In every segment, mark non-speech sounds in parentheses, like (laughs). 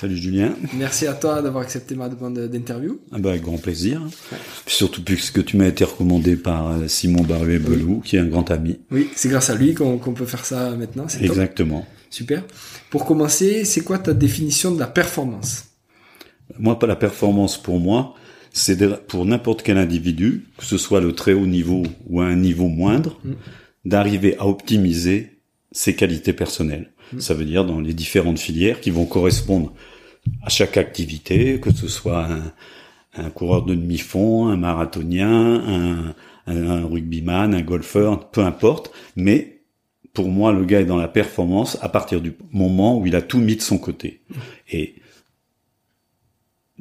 Salut Julien. Merci à toi d'avoir accepté ma demande d'interview. Ah bah, avec grand plaisir. Surtout puisque tu m'as été recommandé par euh, Simon Barbier-Belou, qui est un grand ami. Oui, c'est grâce à lui qu'on peut faire ça maintenant. Exactement. Super. Pour commencer, c'est quoi ta définition de la performance? Moi, pas la performance pour moi, c'est pour n'importe quel individu, que ce soit le très haut niveau ou à un niveau moindre, mm. d'arriver à optimiser ses qualités personnelles. Mm. Ça veut dire dans les différentes filières qui vont correspondre à chaque activité, que ce soit un, coureur de demi-fond, un marathonien, un, un, rugbyman, un golfeur, peu importe. Mais pour moi, le gars est dans la performance à partir du moment où il a tout mis de son côté. Et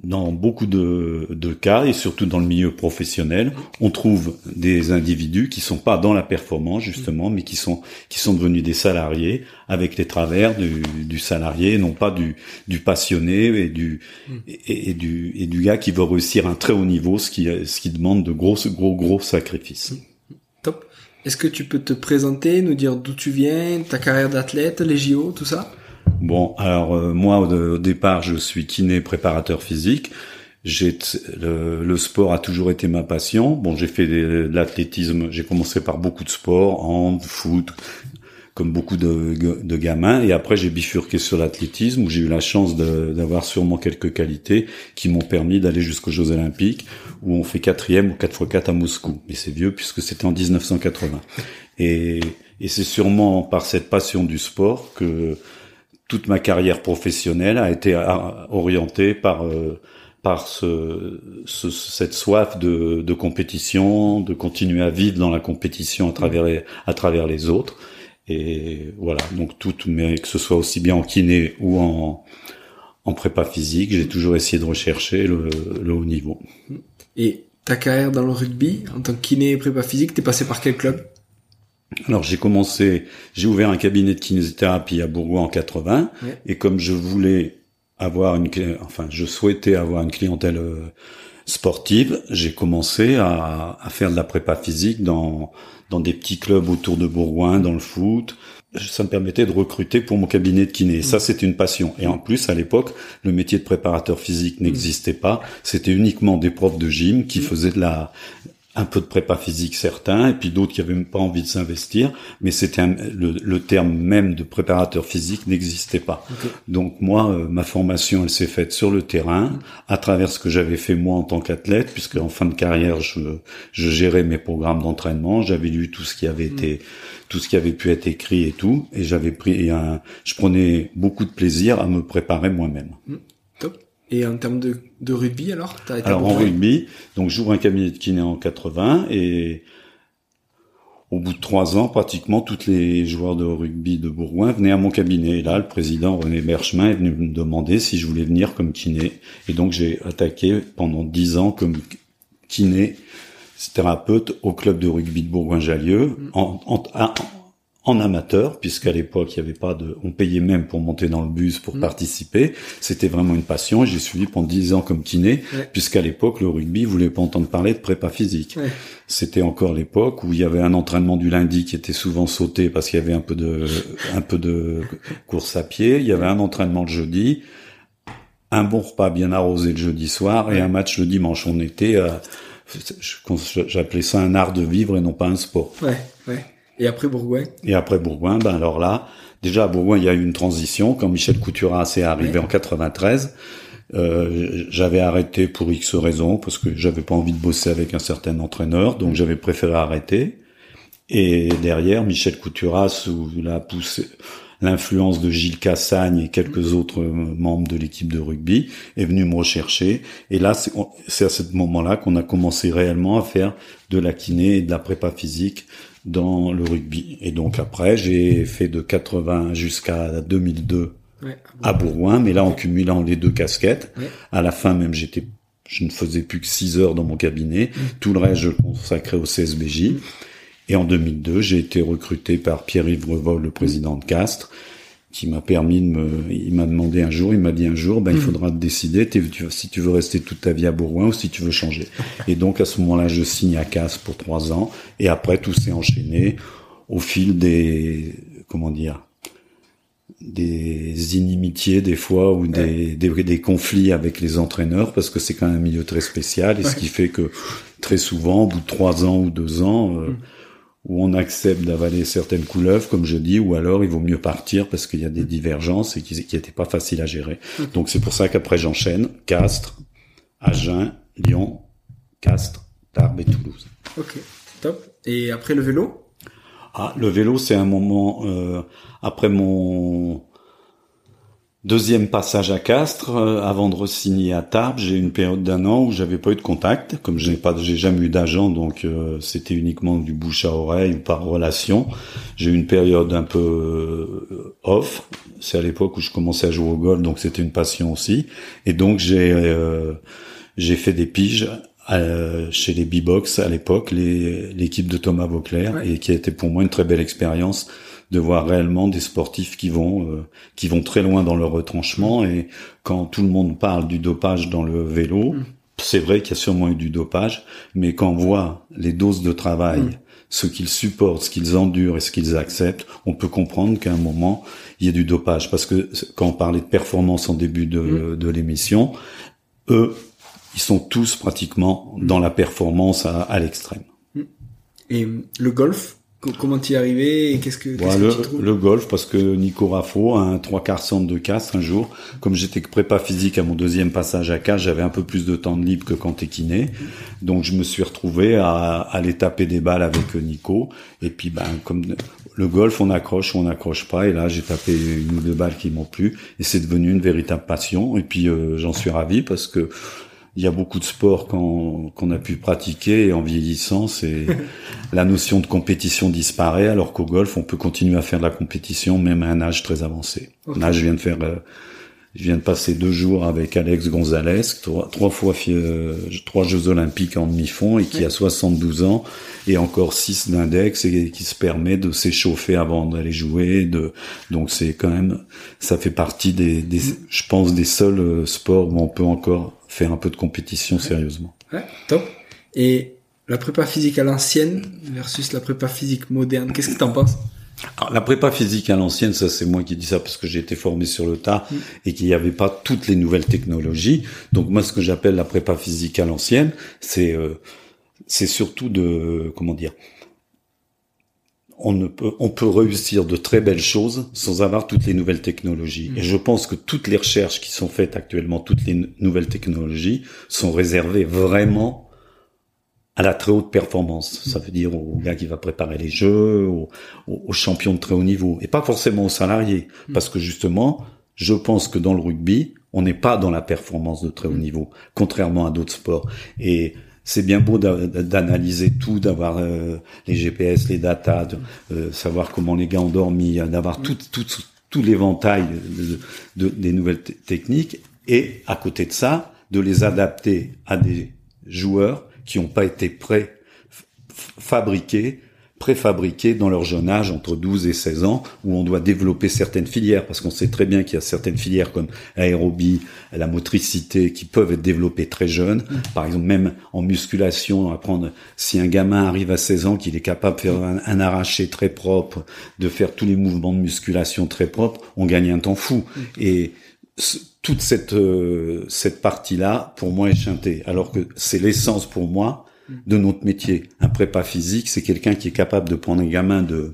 dans beaucoup de, de, cas, et surtout dans le milieu professionnel, on trouve des individus qui sont pas dans la performance justement, mais qui sont qui sont devenus des salariés avec les travers du, du salarié, non pas du, du passionné et du et, du et du gars qui veut réussir un très haut niveau, ce qui ce qui demande de gros gros gros sacrifices. Top. Est-ce que tu peux te présenter, nous dire d'où tu viens, ta carrière d'athlète, les JO, tout ça? Bon, alors euh, moi au, départ, je suis kiné préparateur physique. J'ai le, le, sport a toujours été ma passion. Bon, j'ai fait de, l'athlétisme. J'ai commencé par beaucoup de sports, hand, foot, comme beaucoup de, de gamins. Et après, j'ai bifurqué sur l'athlétisme où j'ai eu la chance d'avoir sûrement quelques qualités qui m'ont permis d'aller jusqu'aux Jeux Olympiques où on fait quatrième ou 4 x 4 à Moscou. Mais c'est vieux puisque c'était en 1980. Et, et c'est sûrement par cette passion du sport que toute ma carrière professionnelle a été orientée par euh, par ce, cette soif de, de, compétition, de continuer à vivre dans la compétition à travers les, à travers les autres. Et voilà, donc tout, mais que ce soit aussi bien en kiné ou en, en prépa physique, j'ai toujours essayé de rechercher le, le, haut niveau. Et ta carrière dans le rugby, en tant que kiné et prépa physique, t'es passé par quel club? Alors j'ai commencé, j'ai ouvert un cabinet de kinésithérapie à Bourgoin en 80 et comme je voulais avoir une, enfin je souhaitais avoir une clientèle euh, sportive, j'ai commencé à, à, faire de la prépa physique dans dans des petits clubs autour de Bourgoin, dans le foot. Ça me permettait de recruter pour mon cabinet de kiné. Et ça, c'est une passion. Et en plus, à l'époque, le métier de préparateur physique n'existait pas. C'était uniquement des profs de gym qui faisaient de la un peu de prépa physique certains, et puis d'autres qui avaient même pas envie de s'investir, mais c'était le, le, terme même de préparateur physique n'existait pas. Donc moi, euh, ma formation, elle s'est faite sur le terrain, à travers ce que j'avais fait moi en tant qu'athlète, puisque en fin de carrière, je, je gérais mes programmes d'entraînement, j'avais lu tout ce qui avait mm. été, tout ce qui avait pu être écrit et tout, et j'avais pris un, je prenais beaucoup de plaisir à me préparer moi-même. Mm. Et en termes de, de rugby, alors as été Alors en rugby, donc j'ouvre un cabinet de kiné en 80 et au bout de trois ans, pratiquement tous les joueurs de rugby de Bourgoin venaient à mon cabinet. Et là, le président René Berchemin est venu me demander si je voulais venir comme kiné. Et donc j'ai attaqué pendant dix ans comme kiné thérapeute au club de rugby de Bourgoin-Jallieu mm. en, en, en amateur, puisqu'à l'époque il y avait pas de, on payait même pour monter dans le bus pour mm. participer. C'était vraiment une passion. J'ai suivi pendant dix ans comme kiné, puisqu'à l'époque le rugby voulait pas entendre parler de prépa physique. C'était encore l'époque où il y avait un entraînement du lundi qui était souvent sauté parce qu'il y avait un peu de, un peu de course à pied. Il y avait un entraînement le jeudi, un bon repas bien arrosé le jeudi soir et un match le dimanche. On était, euh, j'appelais ça un art de vivre et non pas un sport. Ouais, ouais. Et après Bourgoin? Et après Bourgoin, ben alors là, déjà à Bourgoin, il y a eu une transition. Quand Michel Coutura s'est arrivé en 93, euh, j'avais arrêté pour X raisons, parce que j'avais pas envie de bosser avec un certain entraîneur, donc j'avais préféré arrêter. Et derrière, Michel Couturas, sous la poussée, l'influence de Gilles Cassagne et quelques autres membres de l'équipe de rugby, est venu me rechercher. Et là, c'est à ce moment-là qu'on a commencé réellement à faire de la kiné et de la prépa physique dans le rugby. Et donc après, j'ai fait de 80 jusqu'à 2002 à Bourgoin, mais là en cumulant les deux casquettes. À la fin même, j'étais je ne faisais plus que 6 heures dans mon cabinet. Mm. Tout le reste, je le consacrais au CSBJ. Mm. Et en 2002, j'ai été recruté par Pierre-Yves Revol, le président de Castres, qui m'a permis de me, il m'a demandé un jour, il m'a dit un jour, ben, il mm. faudra te décider si tu veux rester toute ta vie à Bourgoin ou si tu veux changer. Et donc, à ce moment-là, je signe à Castres pour trois ans. Et après, tout s'est enchaîné au fil des, comment dire, des inimitiés des fois ou des, des, des, conflits avec les entraîneurs parce que c'est quand même un milieu très spécial et ce qui fait que très souvent au bout de trois ans ou deux ans euh, mm. Où on accepte d'avaler certaines couleuvres comme je dis ou alors il vaut mieux partir parce qu'il y a des mm. divergences et qui n'étaient pas faciles à gérer. Donc c'est pour ça qu'après j'enchaîne. Castres Agen Lyon Castres Tarbes et Toulouse. Ok top. Et après le vélo? Ah, le vélo, c'est un moment euh, après mon deuxième passage à Castres, euh, avant de re-signer à Tarbes, j'ai eu une période d'un an où j'avais pas eu de contact, comme je n'ai pas, j'ai jamais eu d'agent, donc euh, c'était uniquement du bouche à oreille ou par relation. J'ai eu une période un peu off. C'est à l'époque où je commençais à jouer au golf, donc c'était une passion aussi. Et donc j'ai j'ai fait des piges euh, chez les B-Box à l'époque, l'équipe de Thomas Vauclair, et qui a été pour moi une très belle expérience de voir réellement des sportifs qui vont euh, qui vont très loin dans leur retranchement. Et quand tout le monde parle du dopage dans le vélo, mm. c'est vrai qu'il y a sûrement eu du dopage, mais quand on voit les doses de travail, mm. ce qu'ils supportent, ce qu'ils endurent et ce qu'ils acceptent, on peut comprendre qu'à un moment il y a du dopage. Parce que quand on parlait de performance en début de, mm. de l'émission, eux ils sont tous pratiquement dans la performance à, l'extrême. Et le golf, comment y es arrivé et qu'est-ce que, le, le, golf parce que Nico Raffo a un trois quarts centre de casse un jour. Comme j'étais prépa physique à mon deuxième passage à casse j'avais un peu plus de temps de libre que quand t'es kiné. Donc je me suis retrouvé à, aller taper des balles avec Nico. Et puis ben comme le golf on accroche ou on n'accroche pas. Et là j'ai tapé une ou deux balles qui m'ont plu. Et c'est devenu une véritable passion. Et puis euh, j'en suis ravi parce que il y a beaucoup de sports qu'on a pu pratiquer et en vieillissant, c'est (laughs) la notion de compétition disparaît, alors qu'au golf, on peut continuer à faire de la compétition même à un âge très avancé. Là, je viens de faire, euh, je viens de passer deux jours avec Alex Gonzalez, trois, trois fois euh, trois Jeux Olympiques en demi-fond et qui a 72 ans et encore six d'index et qui se permet de s'échauffer avant d'aller jouer. De donc c'est quand même, ça fait partie des, des, je pense, des seuls euh, sports où on peut encore faire un peu de compétition sérieusement. Ouais, top. Et la prépa physique à l'ancienne versus la prépa physique moderne, qu'est-ce que tu en penses? Alors, la prépa physique à l'ancienne, ça c'est moi qui dis ça parce que j'ai été formé sur le tas mm. et qu'il n'y avait pas toutes les nouvelles technologies. Donc moi, ce que j'appelle la prépa physique à l'ancienne, c'est euh, c'est surtout de comment dire. On, ne peut, on peut réussir de très belles choses sans avoir toutes les nouvelles technologies. Mm. Et je pense que toutes les recherches qui sont faites actuellement, toutes les nouvelles technologies, sont réservées vraiment à la très haute performance. Ça veut dire au gars qui va préparer les jeux, aux, champions de très haut niveau, et pas forcément aux salariés, mm. parce que justement, je pense que dans le rugby, on n'est pas dans la performance de très haut mm. niveau, contrairement à d'autres sports. Et c'est bien beau d'analyser tout, d'avoir euh, les GPS, les datas, de euh, savoir comment les gars ont dormi, d'avoir tout, tout, tout l'éventail de, des nouvelles techniques, et à côté de ça, de les adapter à des joueurs qui n'ont pas été prêts, fabriqués, préfabriqués dans leur jeune âge, entre 12 et 16 ans, où on doit développer certaines filières, parce qu'on sait très bien qu'il y a certaines filières comme l'aérobie, la motricité, qui peuvent être développées très jeunes. Par exemple, même en musculation, apprendre, si un gamin arrive à 16 ans, qu'il est capable de faire un, arraché très propre, de faire tous les mouvements de musculation très propres, on gagne un temps fou. Et toute cette euh, cette partie-là, pour moi, est chantée. Alors que c'est l'essence pour moi de notre métier. Un prépa physique, c'est quelqu'un qui est capable de prendre un gamin de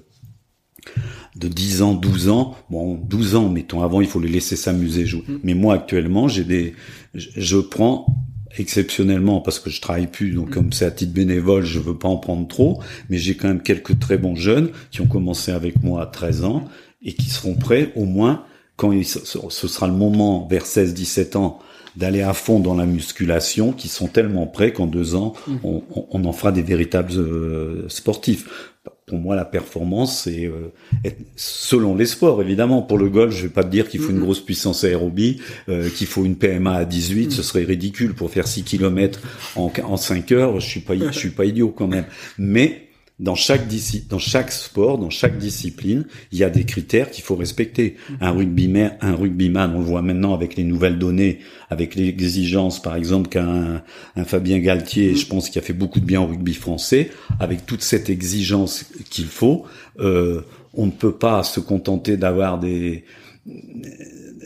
de 10 ans, 12 ans. Bon, 12 ans, mettons. Avant, il faut le laisser s'amuser, jouer. Mm. Mais moi, actuellement, j'ai des, je prends exceptionnellement parce que je travaille plus, donc comme c'est à titre bénévole, je veux pas en prendre trop, mais j'ai quand même quelques très bons jeunes qui ont commencé avec moi à 13 ans et qui seront prêts au moins quand ce sera le moment vers 16-17 ans d'aller à fond dans la musculation, qui sont tellement prêts qu'en deux ans, mmh. on, on, en fera des véritables euh, sportifs. Pour moi, la performance, c'est euh, selon les sports, évidemment. Pour le golf, je vais pas te dire qu'il faut une mmh. grosse puissance aérobie, euh, qu'il faut une PMA à 18, mmh. ce serait ridicule pour faire 6 km en, en 5 heures. Je suis pas, je suis pas idiot quand même. Mais dans chaque dans chaque sport, dans chaque discipline, il y a des critères qu'il faut respecter. Un rugbyman, un rugbyman, on le voit maintenant avec les nouvelles données, avec l'exigence, par exemple, qu'un un Fabien Galtier, je pense, qui a fait beaucoup de bien au rugby français, avec toute cette exigence qu'il faut, euh, on ne peut pas se contenter d'avoir des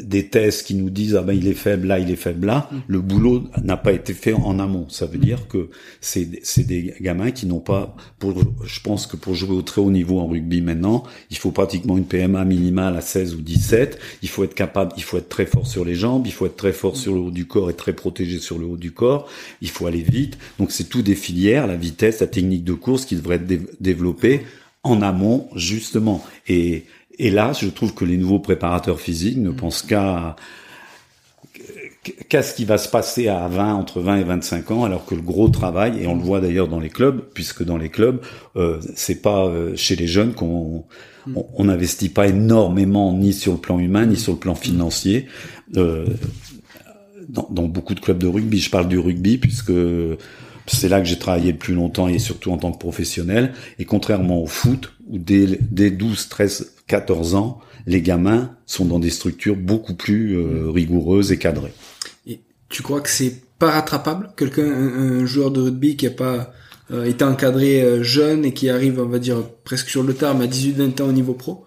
des tests qui nous disent ah ben il est faible là, il est faible là. Mm. Le boulot n'a pas été fait en amont. Ça veut dire que c'est c'est des gamins qui n'ont pas pour je pense que pour jouer au très haut niveau en rugby maintenant, il faut pratiquement une PMA minimale à 16 ou 17. Il faut être capable, il faut être très fort sur les jambes, il faut être très fort sur le haut du corps et très protégé sur le haut du corps. Il faut aller vite. Donc c'est tout des filières, la vitesse, la technique de course qui devraient être développées en amont justement et et là, je trouve que les nouveaux préparateurs physiques ne pensent qu'à qu'à ce qui va se passer à 20, entre 20 et 25 ans, alors que le gros travail, et on le voit d'ailleurs dans les clubs, puisque dans les clubs, euh, c'est pas euh, chez les jeunes qu'on on n'investit pas énormément ni sur le plan humain ni sur le plan financier. Euh, dans, dans, beaucoup de clubs de rugby, je parle du rugby puisque c'est là que j'ai travaillé le plus longtemps et surtout en tant que professionnel. Et contrairement au foot, où dès, dès 12, 13, 14 ans, les gamins sont dans des structures beaucoup plus euh, rigoureuses et cadrées. Et tu crois que c'est pas rattrapable? Quelqu'un, un, joueur de rugby qui a pas euh, été encadré euh, jeune et qui arrive, on va dire, presque sur le terme à 18-20 ans au niveau pro?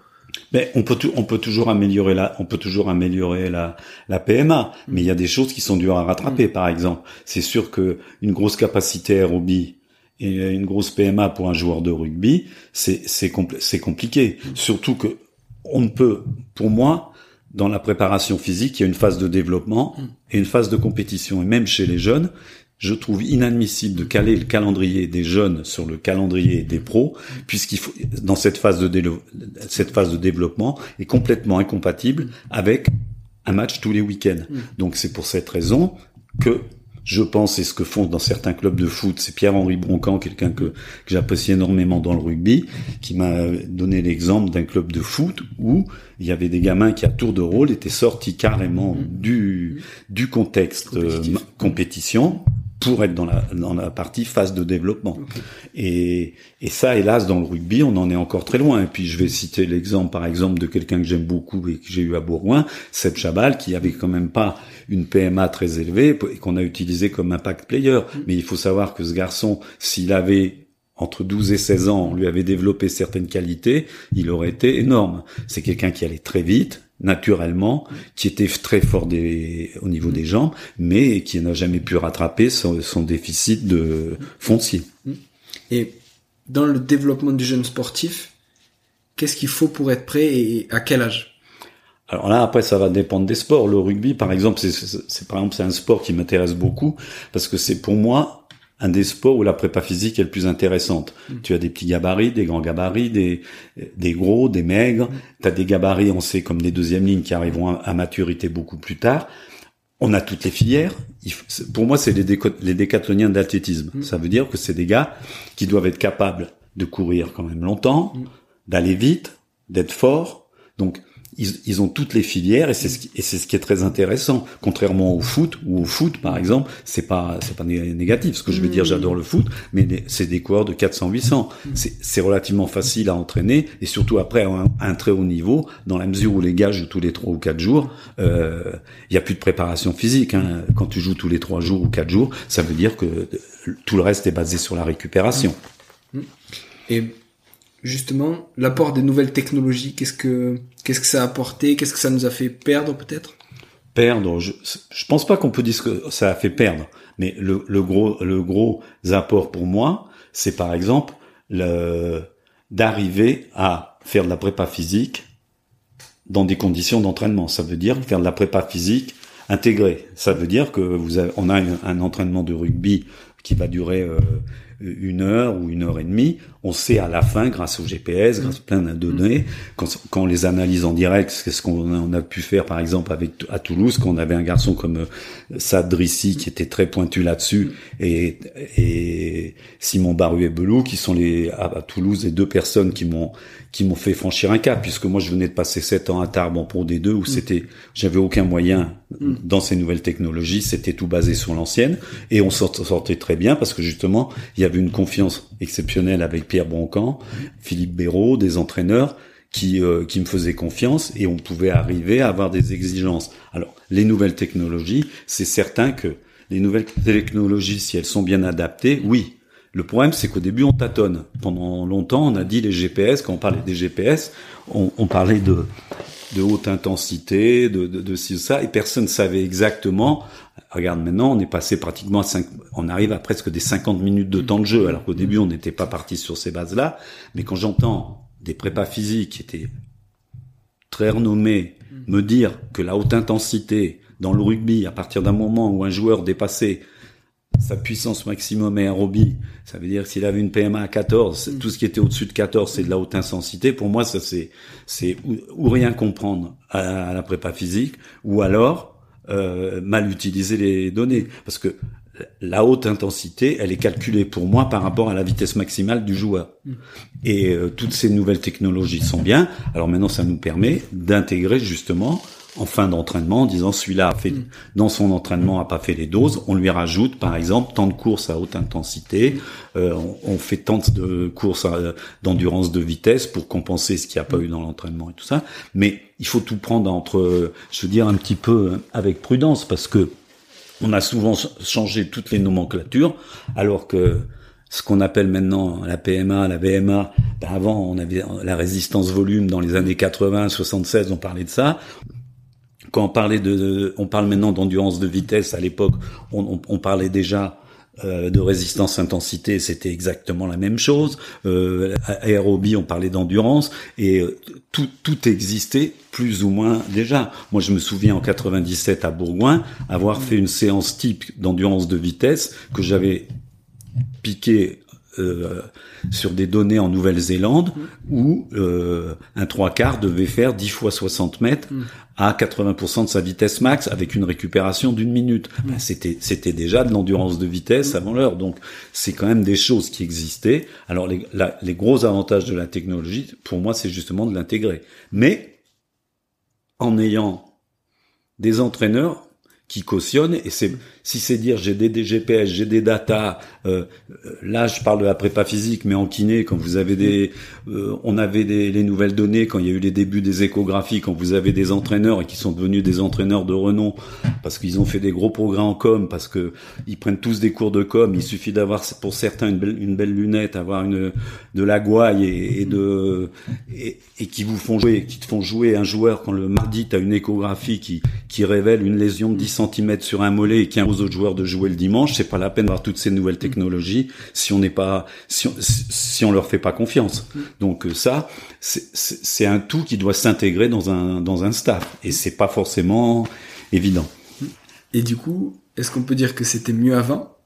Mais on peut on peut toujours améliorer la on peut toujours améliorer la la PMA, mm. mais il y a des choses qui sont dures à rattraper. Mm. Par exemple, c'est sûr que une grosse capacité aérobie et une grosse PMA pour un joueur de rugby, c'est c'est c'est compliqué. Mm. Surtout que on ne peut, pour moi, dans la préparation physique, il y a une phase de développement et une phase de compétition. Et même chez les jeunes, je trouve inadmissible de caler le calendrier des jeunes sur le calendrier des pros, puisqu'il faut dans cette phase de cette phase de développement est complètement incompatible avec un match tous les week-ends. Mm. Donc c'est pour cette raison que je pense, et ce que font dans certains clubs de foot, c'est Pierre-Henri Broncan, quelqu'un que, que j'apprécie énormément dans le rugby, qui m'a donné l'exemple d'un club de foot où il y avait des gamins qui, à tour de rôle, étaient sortis carrément mm. du, du contexte euh, compétition pour être dans la, dans la partie phase de développement. Et, et ça, hélas, dans le rugby, on en est encore très loin. Et puis, je vais citer l'exemple, par exemple, de quelqu'un que j'aime beaucoup et que j'ai eu à Bourgoin, Seb Chabal, qui avait quand même pas une PMA très élevée et qu'on a utilisé comme impact player. Mm. Mais il faut savoir que ce garçon, s'il avait entre 12 et 16 ans, on lui avait développé certaines qualités, il aurait été énorme. C'est quelqu'un qui allait très vite, naturellement, qui était très fort des, au niveau des jambes, mais qui n'a jamais pu rattraper son, son, déficit de foncier. Et dans le développement du jeune sportif, qu'est-ce qu'il faut pour être prêt et à quel âge? Alors là, après, ça va dépendre des sports. Le rugby, par exemple, c'est par exemple c'est un sport qui m'intéresse beaucoup parce que c'est pour moi un des sports où la prépa physique est le plus intéressante. Mm. Tu as des petits gabarits, des grands gabarits, des, des gros, des maigres. Mm. Tu as des gabarits, on sait, comme des deuxièmes lignes qui arriveront à, maturité beaucoup plus tard. On a toutes les filières. pour moi, c'est les, les décathloniens d'athlétisme. Mm. Ça veut dire que c'est des gars qui doivent être capables de courir quand même longtemps, d'aller vite, d'être forts. Donc, ils, ont toutes les filières et c'est ce qui, et c'est ce qui est très intéressant. Contrairement au foot ou au foot par exemple, c'est pas c'est pas négatif. Ce que je veux dire, j'adore le foot, mais c'est des coureurs de 400 800. C'est, c'est relativement facile à entraîner et surtout après un, un, très haut niveau dans la mesure où les gars jouent tous les trois ou quatre jours. Euh, il euh, y a plus de préparation physique. Hein. Quand tu joues tous les trois jours ou quatre jours, ça veut dire que tout le reste est basé sur la récupération. Et justement l'apport des nouvelles technologies Qu'est-ce que qu'est-ce que ça a apporté? Qu'est-ce que ça nous a fait perdre peut-être? Perdre, je, je pense pas qu'on peut dire que ça a fait perdre, mais le, le gros le gros apport pour moi, c'est par exemple le d'arriver à faire de la prépa physique dans des conditions d'entraînement. Ça veut dire faire de la prépa physique intégré. Ça veut dire que vous avez, on a un entraînement de rugby qui va durer euh, une heure ou une heure et demie, on sait à la fin, grâce au GPS, grâce à plein de données, quand, quand on les analyse en direct, c'est ce qu'on a pu faire par exemple avec à Toulouse, quand on avait un garçon comme euh, Sad Drissi qui était très pointu là-dessus, et, et Simon Baruet-Belou, qui sont les à, Toulouse les deux personnes qui m'ont qui m'ont fait franchir un cap, puisque moi je venais de passer sept ans à Tarbes en Pro D2 où mm. c'était, j'avais aucun moyen mm. dans ces nouvelles technologies, c'était tout basé sur l'ancienne, et on sortait très bien parce que justement il y avait une confiance exceptionnelle avec Pierre Broncan, Philippe Béraud, des entraîneurs qui, euh, qui me faisaient confiance et on pouvait arriver à avoir des exigences. Alors, les nouvelles technologies, c'est certain que les nouvelles technologies, si elles sont bien adaptées, oui. Le problème, c'est qu'au début, on tâtonne. Pendant longtemps, on a dit les GPS, quand on parlait des GPS, on, parlait de, de haute intensité, de, de, de ça, et personne ne savait exactement Regarde, maintenant, on est passé pratiquement à 5, on arrive à presque des 50 minutes de temps de jeu, alors qu'au début, on n'était pas parti sur ces bases-là. Mais quand j'entends des prépas physiques qui étaient très renommés me dire que la haute intensité dans le rugby, à partir d'un moment où un joueur dépassait sa puissance maximum aérobie, ça veut dire s'il avait une PMA à 14, tout ce qui était au-dessus de 14, c'est de la haute intensité. Pour moi, ça c'est c'est ou, rien comprendre à, la prépa physique, ou alors euh, mal utiliser les données. Parce que la haute intensité, elle est calculée pour moi par rapport à la vitesse maximale du joueur. Et euh, toutes ces nouvelles technologies sont bien. Alors maintenant, ça nous permet d'intégrer justement en fin d'entraînement en disant celui-là a fait mm. dans son entraînement a pas fait les doses, on lui rajoute par exemple tant de courses à haute intensité, euh, on, fait tant de courses d'endurance de vitesse pour compenser ce qu'il n'y a pas mm. eu dans l'entraînement et tout ça. Mais il faut tout prendre entre, je veux dire un petit peu avec prudence parce que on a souvent changé toutes les nomenclatures alors que ce qu'on appelle maintenant la PMA, la VMA, ben avant on avait la résistance volume dans les années 80, 76, on parlait de ça quand on parlait de, on parle maintenant d'endurance de vitesse. À l'époque, on, on, parlait déjà euh, de résistance intensité, c'était exactement la même chose. Euh, aérobie, on parlait d'endurance et euh, tout, tout existait plus ou moins déjà. Moi, je me souviens en 97 à Bourgoin avoir fait une séance type d'endurance de vitesse que j'avais piqué euh, sur des données en Nouvelle-Zélande où euh, un trois quarts devait faire 10 fois 60 mètres à 80% de sa vitesse max avec une récupération d'une minute. Ben, c'était c'était déjà de l'endurance de vitesse avant l'heure. Donc c'est quand même des choses qui existaient. Alors les, les gros avantages de la technologie, pour moi, c'est justement de l'intégrer. Mais en ayant des entraîneurs qui cautionnent et c'est si c'est dire j'ai des DGPS, j'ai des data, euh, là je parle de la prépa physique, mais en kiné, quand vous avez des, euh, on avait des, les nouvelles données quand il y a eu les débuts des échographies, quand vous avez des entraîneurs et qui sont devenus des entraîneurs de renom parce qu'ils ont fait des gros progrès en com, parce que ils prennent tous des cours de com, il suffit d'avoir pour certains une belle, une belle lunette, avoir une de la gouaille et, et de et, et, qui vous font jouer, qui te font jouer un joueur quand le mardi tu as une échographie qui qui révèle une lésion de 10 cm sur un mollet et qui impose autres joueurs de jouer le dimanche, c'est pas la peine d'avoir toutes ces nouvelles technologies si on n'est pas, si on, si on leur fait pas confiance. Donc euh, ça, c'est un tout qui doit s'intégrer dans un dans un staff. Et c'est pas forcément évident. Et du coup, est-ce qu'on peut dire que c'était mieux avant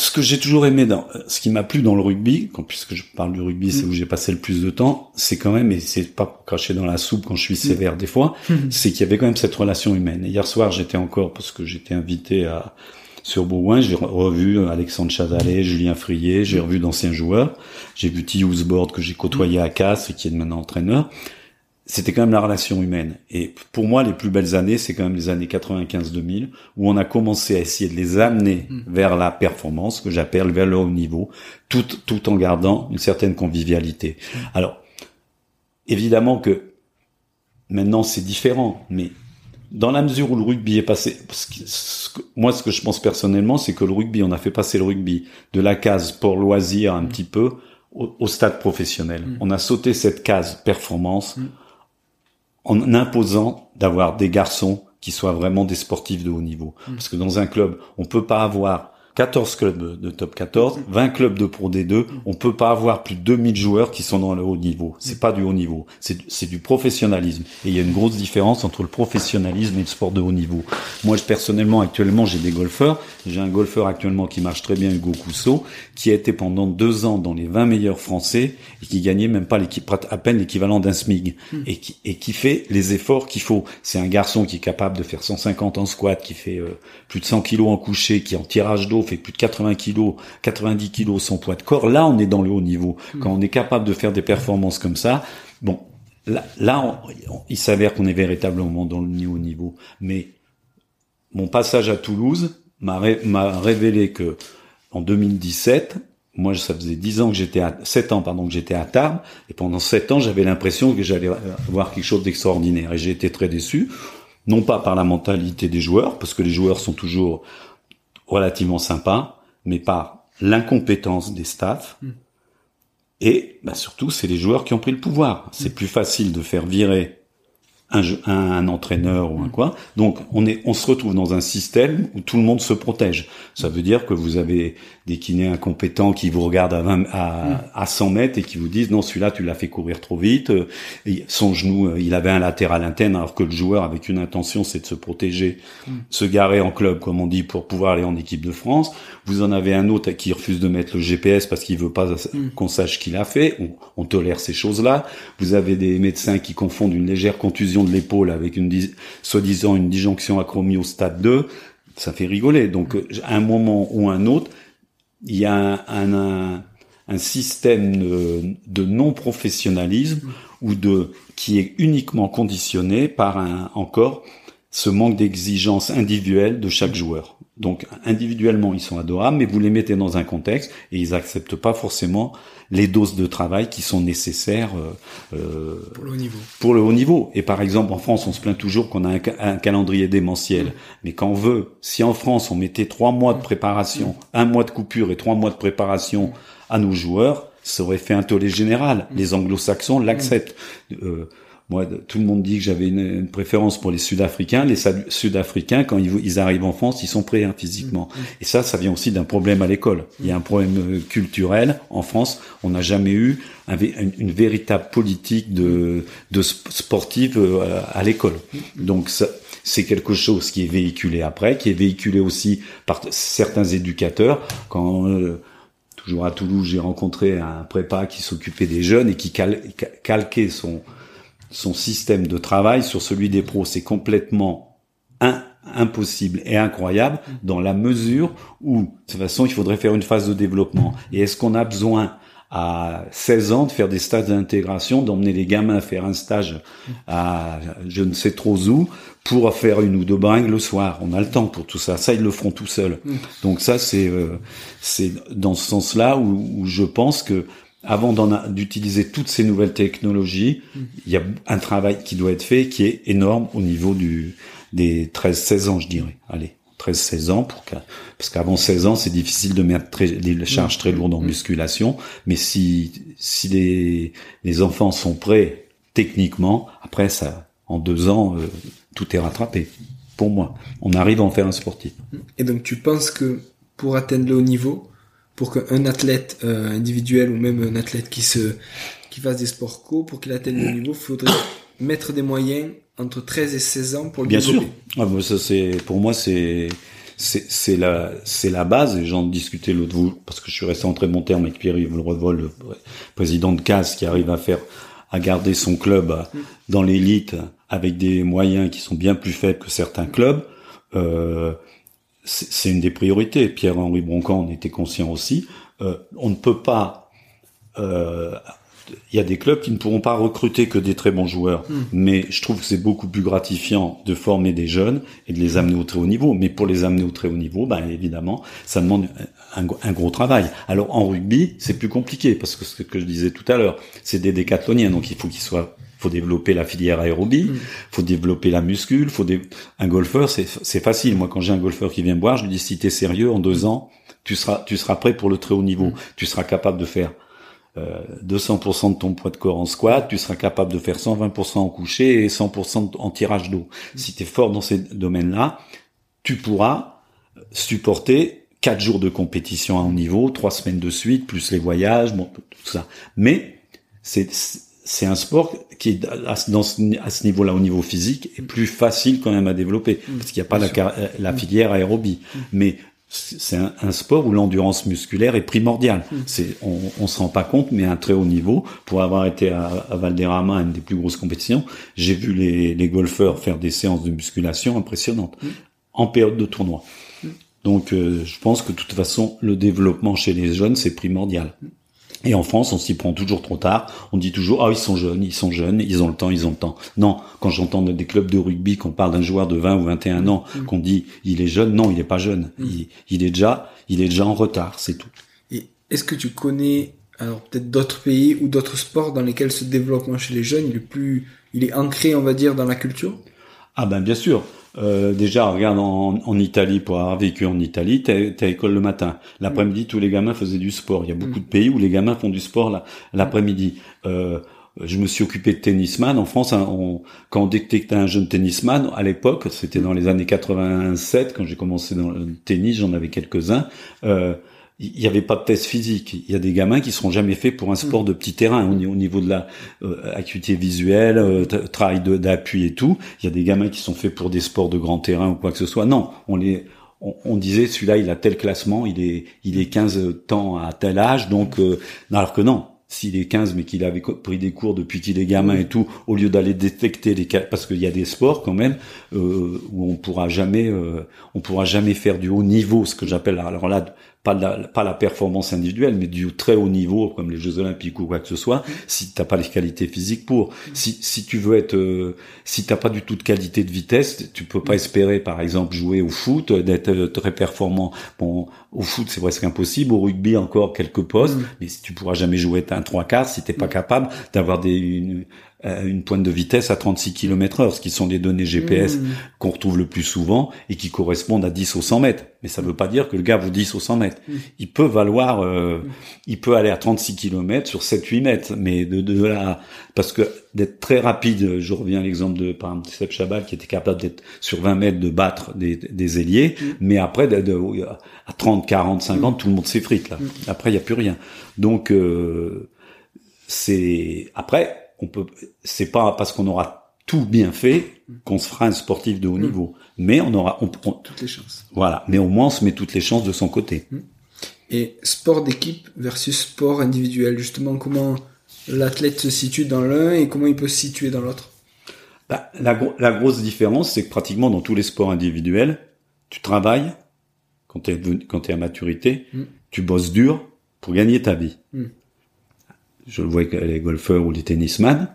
ce que j'ai toujours aimé dans ce qui m'a plu dans le rugby, quand, puisque je parle du rugby, c'est mm. où j'ai passé le plus de temps, c'est quand même, et c'est pas cracher dans la soupe quand je suis sévère des fois, mm. c'est qu'il y avait quand même cette relation humaine. hier soir, j'étais encore, parce que j'étais invité à sur Bourgoin, j'ai revu Alexandre Chazalet, Julien Frier, j'ai revu d'anciens joueurs, j'ai vu T. Board que j'ai côtoyé à Casse et qui est maintenant entraîneur c'était quand même la relation humaine. Et pour moi, les plus belles années, c'est quand même les années 95-2000, où on a commencé à essayer de les amener mm. vers la performance, que j'appelle vers le haut niveau, tout, tout en gardant une certaine convivialité. Mm. Alors, évidemment que maintenant c'est différent, mais dans la mesure où le rugby est passé, moi ce que je pense personnellement, c'est que le rugby, on a fait passer le rugby de la case pour loisir un mm. petit peu au, stade professionnel. On a sauté cette case performance en imposant d'avoir des garçons qui soient vraiment des sportifs de haut niveau. Mm. Parce que dans un club, on peut pas avoir 14 clubs de top 14, 20 clubs de Pro D2. On peut pas avoir plus de 2000 joueurs qui sont dans le haut niveau. C'est pas du haut niveau. C'est du professionnalisme. Et il y a une grosse différence entre le professionnalisme et le sport de haut niveau. Moi, personnellement, actuellement, j'ai des golfeurs. J'ai un golfeur actuellement qui marche très bien, Hugo Cousseau, qui a été pendant deux ans dans les 20 meilleurs français et qui gagnait même pas l'équipe, à peine l'équivalent d'un SMIG. Et qui, et qui fait les efforts qu'il faut. C'est un garçon qui est capable de faire 150 en squat, qui fait euh, plus de 100 kilos en coucher, qui en tirage d'eau fait plus de 80 kilos, 90 kilos son poids de corps, là on est dans le haut niveau. Hmm. Quand on est capable de faire des performances comme ça, bon, là, là il s'avère qu'on est véritablement dans le haut niveau. Mais mon passage à Toulouse m'a révélé que en 2017, moi, ça faisait 10 ans que j'étais à 7 ans, pardon, que j'étais à Tarbes, et pendant 7 ans, j'avais l'impression que j'allais voir quelque chose d'extraordinaire, et j'ai été très déçu, non pas par la mentalité des joueurs, parce que les joueurs sont toujours relativement sympa, mais par l'incompétence des staffs. Hmm. Et bah, surtout, c'est les joueurs qui ont pris le pouvoir. C'est hmm. plus facile de faire virer un, un, entraîneur ou un quoi. Donc on est, on se retrouve dans un système où tout le monde se protège. Ça veut dire que vous avez des kinés incompétents qui vous regardent à, 20, à, à 100 mètres et qui vous disent non celui-là tu l'as fait courir trop vite. son genou, euh, il avait un latéral interne alors que le joueur avec une intention c'est de se protéger, mm. se garer en club comme on dit pour pouvoir aller en équipe de France. Vous en avez un autre qui refuse de mettre le GPS parce qu'il veut pas mm. qu'on sache qu'il a fait. On, on tolère ces choses-là. Vous avez des médecins qui confondent une légère contusion de l'épaule avec une soi-disant une disjonction acromie au stade 2, ça fait rigoler. Donc à un moment ou un autre, il y a un, système de, non-professionnalisme ou de qui est uniquement conditionné par un encore ce manque d'exigence individuelle de chaque joueur. Donc individuellement, ils sont adorables, mais vous les mettez dans un contexte et ils acceptent pas forcément les doses de travail qui sont nécessaires euh, euh, pour le haut niveau. Pour le haut niveau. Et par exemple, en France, on se plaint toujours qu'on a un, calendrier démentiel. Mm. Mais quand on veut, si en France on mettait trois mois de préparation, mm. un mois de coupure et trois mois de préparation à nos joueurs, ça aurait fait un tollé général. Mm. Les anglo-saxons l'acceptent. Euh, moi, tout le monde dit que j'avais une, préférence pour les Sud-Africains. Les Sud-Africains, quand ils, arrivent en France, ils sont prêts hein, physiquement. Mm, mm. Et ça, ça vient aussi d'un problème à l'école. Il y a un problème euh, culturel en France. On n'a jamais eu une, véritable politique de, de sportive euh, à l'école. Mm, Donc c'est quelque chose qui est véhiculé après, qui est véhiculé aussi par certains éducateurs. Quand euh, toujours à Toulouse, j'ai rencontré un prépa qui s'occupait des jeunes et qui calquait son son système de travail sur celui des pros. C'est complètement impossible et incroyable dans la mesure où, de toute façon, il faudrait faire une phase de développement. Et est-ce qu'on a besoin à 16 ans de faire des stages d'intégration, d'emmener les gamins faire un stage à je ne sais trop où pour faire une ou deux bringues le soir? On a le temps pour tout ça. Ça, ils le feront tout seuls. Donc ça, c'est euh, c'est dans ce sens-là où, où, je pense que avant d'utiliser toutes ces nouvelles technologies, mm. il y a un travail qui doit être fait qui est énorme au niveau du des 13-16 ans, je dirais. Allez, 13-16 ans, pour parce qu'avant 16 ans, c'est difficile de mettre très, des charges très lourdes en mm. musculation. Mais si si les, les enfants sont prêts techniquement, après ça, en deux ans, euh, tout est rattrapé. Pour moi, on arrive à en faire un sportif. Et donc, tu penses que pour atteindre le haut niveau, pour qu'un athlète euh, individuel ou même un athlète qui se qui fasse des sports co, pour qu'il atteigne le (clears throat) niveau, il faudrait mettre des moyens entre 13 et 16 ans pour le Bien sûr. Ah, bah, ça c'est pour moi c'est c'est la c'est la base et j'en discutais l'autre vous parce que je suis resté en très bon terme avec Pierre-Yves Leroy le président de CAS qui arrive à faire à garder son club dans l'élite avec des moyens qui sont bien plus faibles que certains clubs. Euh, c'est une des priorités. Pierre-Henri Broncan en était conscient aussi. Euh, on ne peut pas. Euh, il y a des clubs qui ne pourront pas recruter que des très bons joueurs, hmm. mais je trouve que c'est beaucoup plus gratifiant de former des jeunes et de les amener au très haut niveau. Mais pour les amener au très haut niveau, ben évidemment, ça demande un, un gros travail. Alors en rugby, c'est plus compliqué parce que ce que je disais tout à l'heure, c'est des décathloniens, donc il faut qu'ils soient faut développer la filière aérobie, mm. faut développer la muscule, faut un golfeur, c'est facile. Moi, quand j'ai un golfeur qui vient boire, je lui dis si t'es sérieux, en deux ans, tu seras tu seras prêt pour le très haut niveau. Mm. Tu seras capable de faire euh, 200% de ton poids de corps en squat, tu seras capable de faire 120% en coucher et 100% en tirage d'eau. Mm. Si tu es fort dans ces domaines-là, tu pourras supporter quatre jours de compétition à haut niveau, trois semaines de suite, plus les voyages, bon, tout ça. Mais c'est c'est un sport qui est à, ce, niveau-là, au niveau physique, est plus facile quand même à développer mm. parce qu'il n'y a pas la, la, filière aérobie. Mm. Mais c'est un, un, sport où l'endurance musculaire est primordiale. Mm. C'est, on, on se rend pas compte, mais à un très haut niveau, pour avoir été à, à Valderrama, une des plus grosses compétitions, j'ai vu les, les, golfeurs faire des séances de musculation impressionnantes en période de tournoi. Donc, euh, je pense que de toute façon, le développement chez les jeunes, c'est primordial. Et en France, on s'y prend toujours trop tard. On dit toujours, ah, ils sont jeunes, ils sont jeunes, ils ont le temps, ils ont le temps. Non, quand j'entends des clubs de rugby qu'on parle d'un joueur de 20 ou 21 ans, mm. qu'on dit, il est jeune, non, il n'est pas jeune. Mm. Il, est déjà, il est déjà en retard, c'est tout. Et est-ce que tu connais, alors peut-être d'autres pays ou d'autres sports dans lesquels ce développement chez les jeunes, il est plus, il est ancré, on va dire, dans la culture? Ah ben, bien sûr. Euh, déjà, regarde en, en, Italie, pour avoir vécu en Italie, t'es à école le matin. L'après-midi, tous les gamins faisaient du sport. Il y a beaucoup mm. de pays où les gamins font du sport l'après-midi. Euh, je me suis occupé de tennisman en France. Hein, on, quand on détectait un jeune tennisman, à l'époque, c'était dans les années 87, quand j'ai commencé dans le tennis, j'en avais quelques-uns. Euh, il n'y avait pas de test physique. Il y a des gamins qui seront jamais faits pour un sport de petit terrain au, niveau de la euh, acuité visuelle, euh, travail d'appui et tout. Il y a des gamins qui sont faits pour des sports de grand terrain ou quoi que ce soit. Non, on les on, disait celui-là il a tel classement, il est il est 15 temps à tel âge donc euh, alors que non, s'il est 15 mais qu'il avait pris des cours depuis qu'il est gamin et tout, au lieu d'aller détecter les parce qu'il y a des sports quand même euh, où on pourra jamais euh, on pourra jamais faire du haut niveau, ce que j'appelle alors là pas la, pas la performance individuelle, mais du très haut niveau, comme les Jeux Olympiques ou quoi que ce soit, si t'as pas les qualités physiques pour. Si, si tu veux être, euh, si t'as pas du tout de qualité de vitesse, tu peux pas espérer, par exemple, jouer au foot, d'être euh, très performant. Bon, au foot, c'est presque impossible. Au rugby, encore quelques postes, mm. mais si tu pourras jamais jouer un trois quarts, si t'es pas mm. capable d'avoir des, une, euh, une pointe de vitesse à 36 km heure, ce qui sont des données GPS mmh. qu'on retrouve le plus souvent et qui correspondent à 10 au 100 mètres. Mais ça ne veut pas dire que le gars vaut 10 au 100 mètres. Mmh. Il peut valoir, euh, il peut aller à 36 km sur 7-8 mètres, mais de, de là, parce que d'être très rapide, je reviens à l'exemple de par exemple Seb Chabal qui était capable d'être sur 20 mètres de battre des, des ailiers, mais après de, à 30, 40, 50, tout le monde s'effrite là. Après il y a plus rien. Donc euh, c'est après on peut, c'est pas parce qu'on aura tout bien fait qu'on se fera un sportif de haut mm. niveau. Mais on aura, on, toutes les chances. Voilà. Mais au moins, on se met toutes les chances de son côté. Mm. Et sport d'équipe versus sport individuel, justement, comment l'athlète se situe dans l'un et comment il peut se situer dans l'autre? Bah, la, la, grosse différence, c'est que pratiquement dans tous les sports individuels, tu travailles quand tu es, quand es à maturité, mm. tu bosses dur pour gagner ta vie je le vois avec les golfeurs ou les tennisman,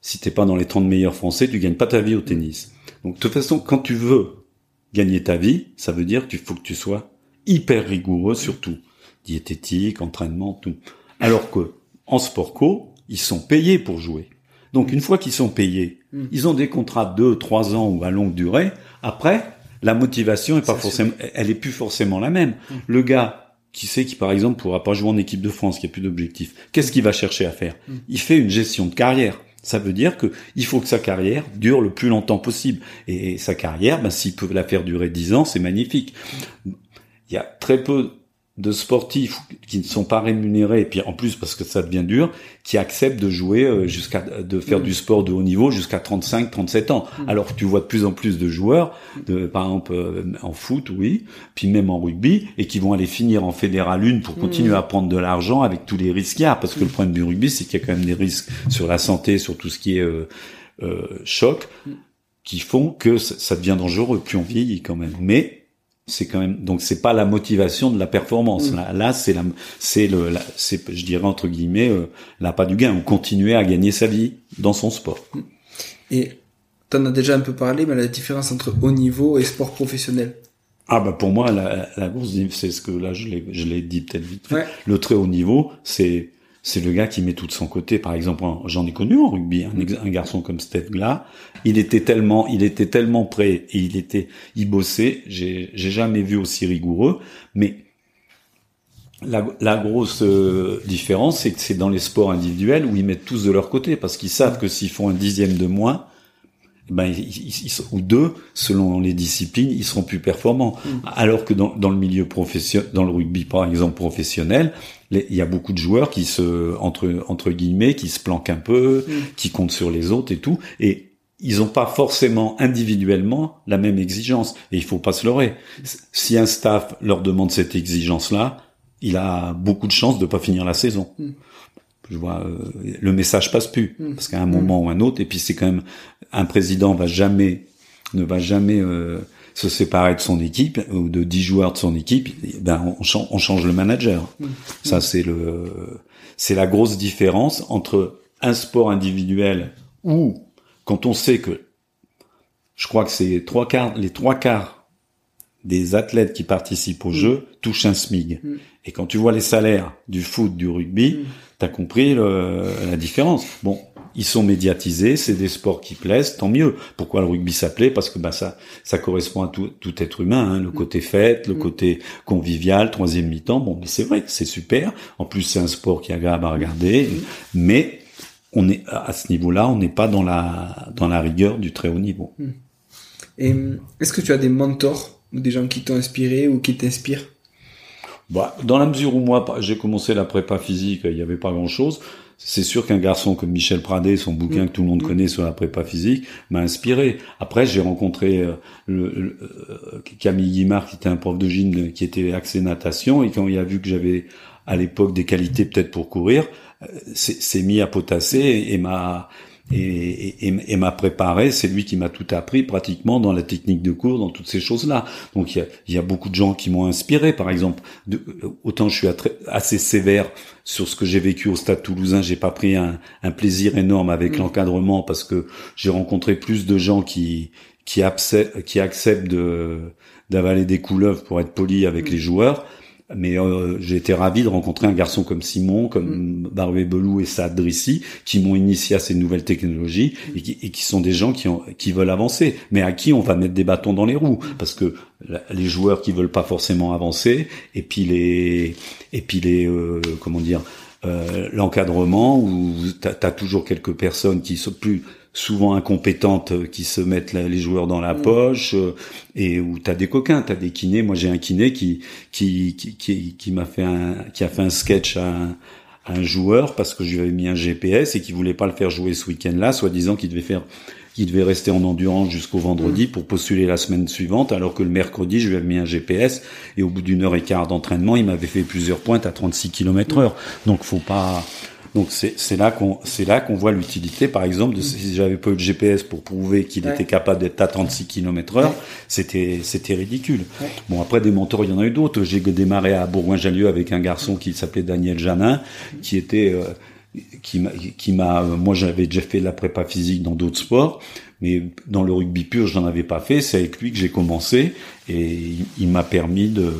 si t'es pas dans les 30 meilleurs français, tu gagnes pas ta vie au tennis. Donc de toute façon, quand tu veux gagner ta vie, ça veut dire qu'il faut que tu sois hyper rigoureux sur tout. Diététique, entraînement, tout. Alors que en sport co, ils sont payés pour jouer. Donc une fois qu'ils sont payés, hmm. ils ont des contrats de 2, 3 ans ou à longue durée. Après, la motivation est pas forcément, elle est plus forcément la même. Hmm. Le gars, qui sait qui par exemple pourra pas jouer en équipe de France, qui a plus d'objectifs, qu'est-ce qu'il va chercher à faire? Mm. Il fait une gestion de carrière. Ça veut dire que il faut que sa carrière dure le plus longtemps possible. Et sa carrière, ben, s'il peut la faire durer 10 ans, c'est magnifique. Mm. Il y a très peu de sportifs qui ne sont pas rémunérés et puis en plus parce que ça devient dur qui acceptent de jouer euh, jusqu'à de faire mm. du sport de haut niveau jusqu'à 35 37 ans mm. alors tu vois de plus en plus de joueurs de par exemple euh, en foot oui puis même en rugby et qui vont aller finir en fédéral 1 pour continuer mm. à prendre de l'argent avec tous les risques qu'il y a parce que le problème du rugby c'est qu'il y a quand même des risques sur la santé sur tout ce qui est euh, choc qui font que ça devient dangereux plus on vieillit quand même mais c'est quand même donc c'est pas la motivation de la performance. Mm. là, là c'est la c'est le c'est je dirais entre guillemets euh, pas du gain ou continuer à gagner sa vie dans son sport. Mm. et t'en as déjà un peu parlé mais la différence entre haut niveau et sport professionnel? Ah bah pour moi la, la bourse c'est ce que là je l'ai je l'ai dit peut-être vite le très haut niveau c'est c'est le gars qui met tout de son côté. Par exemple, j'en ai connu en rugby, un, garçon comme Steph Gla, il était tellement, il était tellement prêt et il était, il bossait. J'ai, jamais vu aussi rigoureux, mais la, la grosse euh, différence, c'est que c'est dans les sports individuels où ils mettent tous de leur côté parce qu'ils savent que s'ils font un dixième de moins, ben ils, ou deux selon les disciplines, ils seront plus performants. Mm. Alors que dans, dans le milieu professionnel, dans le rugby par exemple professionnel, il y a beaucoup de joueurs qui se entre entre guillemets qui se planquent un peu, mm. qui comptent sur les autres et tout, et ils n'ont pas forcément individuellement la même exigence. Et il faut pas se leurrer. Si un staff leur demande cette exigence-là, il a beaucoup de chances de pas finir la saison. Mm. Je vois, euh, le message passe plus mm. parce qu'à un moment mm. ou un autre, et puis c'est quand même un président va jamais ne va jamais euh, se séparer de son équipe ou de dix joueurs de son équipe. Ben on, change, on change le manager. Ça c'est le c'est la grosse différence entre un sport individuel où quand on sait que je crois que c'est trois quarts les trois quarts des athlètes qui participent au mm. jeu touchent un SMIG. Mm. Et quand tu vois les salaires du foot, du rugby, mm. T'as compris la différence. Bon, ils sont médiatisés, c'est des sports qui plaisent, tant mieux. Pourquoi le rugby s'appelait? Parce que bah ça, ça correspond à tout, tout être humain, hein, le côté fête, le côté convivial, troisième mi-temps. Bon, mais c'est vrai, c'est super. En plus, c'est un sport qui est agréable à regarder, mais on est à ce niveau-là, on n'est pas dans la dans la rigueur du très haut niveau. Et est-ce que tu as des mentors ou des gens qui t'ont inspiré ou qui t'inspirent? Bah, dans la mesure où moi j'ai commencé la prépa physique, il n'y avait pas grand chose. C'est sûr qu'un garçon comme Michel Pradé, son bouquin que tout le monde connaît sur la prépa physique, m'a inspiré. Après, j'ai rencontré euh, le, euh, Camille Guimard, qui était un prof de gym, qui était axé natation, et quand il a vu que j'avais à l'époque des qualités peut-être pour courir, euh, s'est mis à potasser et m'a et, et, et m'a préparé. C'est lui qui m'a tout appris pratiquement dans la technique de cours, dans toutes ces choses-là. Donc il y a, y a, beaucoup de gens qui m'ont inspiré. Par exemple, de, autant je suis assez sévère sur ce que j'ai vécu au Stade Toulousain, j'ai pas pris un, un plaisir énorme avec mmh. l'encadrement parce que j'ai rencontré plus de gens qui qui acceptent, qui acceptent de d'avaler des couleuvres pour être poli avec mmh. les joueurs mais euh, j'ai été ravi de rencontrer un garçon comme Simon, comme mm. Barbé Belou et Saad Drissi, qui m'ont initié à ces nouvelles technologies mm. et, qui, et, qui, sont des gens qui, ont, qui veulent avancer, mais à qui on va mettre des bâtons dans les roues, mm. parce que les joueurs qui veulent pas forcément avancer, et puis les, et puis les, euh, comment dire, euh, l'encadrement où t'as as toujours quelques personnes qui sont plus souvent incompétentes qui se mettent les joueurs dans la mm. poche euh, et où t'as des coquins, t'as des kinés. Moi, j'ai un kiné qui qui qui qui, m'a fait un qui a fait un sketch à un, un joueur parce que je lui avais mis un GPS et qui voulait pas le faire jouer ce week-end-là, soi-disant qu'il devait faire il devait rester en endurance jusqu'au vendredi mm. pour postuler la semaine suivante, alors que le mercredi, je lui avais mis un GPS et au bout d'une heure et quart d'entraînement, il m'avait fait plusieurs pointes à 36 km heure. Donc, faut pas, donc c'est là qu'on c'est là qu'on voit l'utilité, par exemple, de si j'avais pas eu le GPS pour prouver qu'il était capable d'être à 36 km heure, c'était c'était ridicule. Bon après des mentors, il y en a eu d'autres. J'ai démarré à Bourgoin-Jallieu avec un garçon qui s'appelait Daniel Janin, qui était euh, qui m'a qui m'a moi j'avais déjà fait de la prépa physique dans d'autres sports mais dans le rugby pur j'en avais pas fait. C'est avec lui que j'ai commencé et il m'a permis de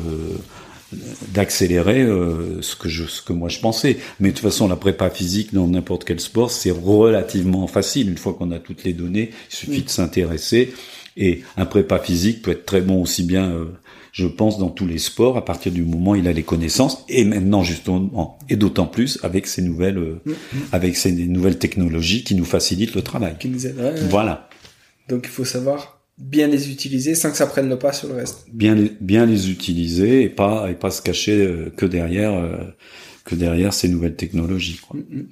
d'accélérer euh, ce que je ce que moi je pensais. Mais de toute façon la prépa physique dans n'importe quel sport c'est relativement facile. Une fois qu'on a toutes les données il suffit de s'intéresser. Et un prépa physique peut être très bon aussi bien euh, je pense dans tous les sports à partir du moment où il a les connaissances. Et maintenant justement et d'autant plus avec ces nouvelles euh, mm, mm. avec ces nouvelles technologies qui nous facilitent le travail. Voilà. Donc il faut savoir bien les utiliser sans que ça prenne le pas sur le reste. Bien les, bien les utiliser et pas et pas se cacher euh, que derrière euh, que derrière ces nouvelles technologies. Quoi. Mm, mm.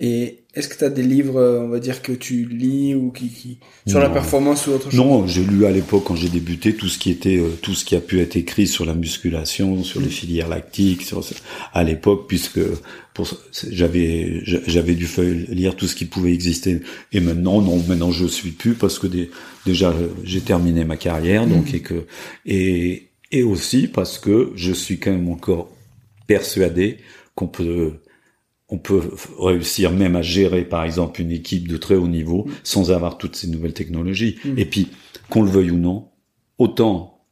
Mm. Et est-ce que tu as des livres, euh, on va dire, que tu lis ou qui, qui sur la performance ou autre chose? Non, j'ai lu à l'époque quand j'ai débuté tout ce qui était tout ce qui a pu être écrit sur la musculation, sur les filières lactiques, sur à l'époque puisque j'avais j'avais dû lire tout ce qui pouvait exister et maintenant non maintenant je suis plus parce que déjà j'ai terminé ma carrière donc mmh. et que et et aussi parce que je suis quand même encore persuadé qu'on peut on peut réussir même à gérer par exemple une équipe de très haut niveau mmh. sans avoir toutes ces nouvelles technologies mmh. et puis qu'on le veuille ou non autant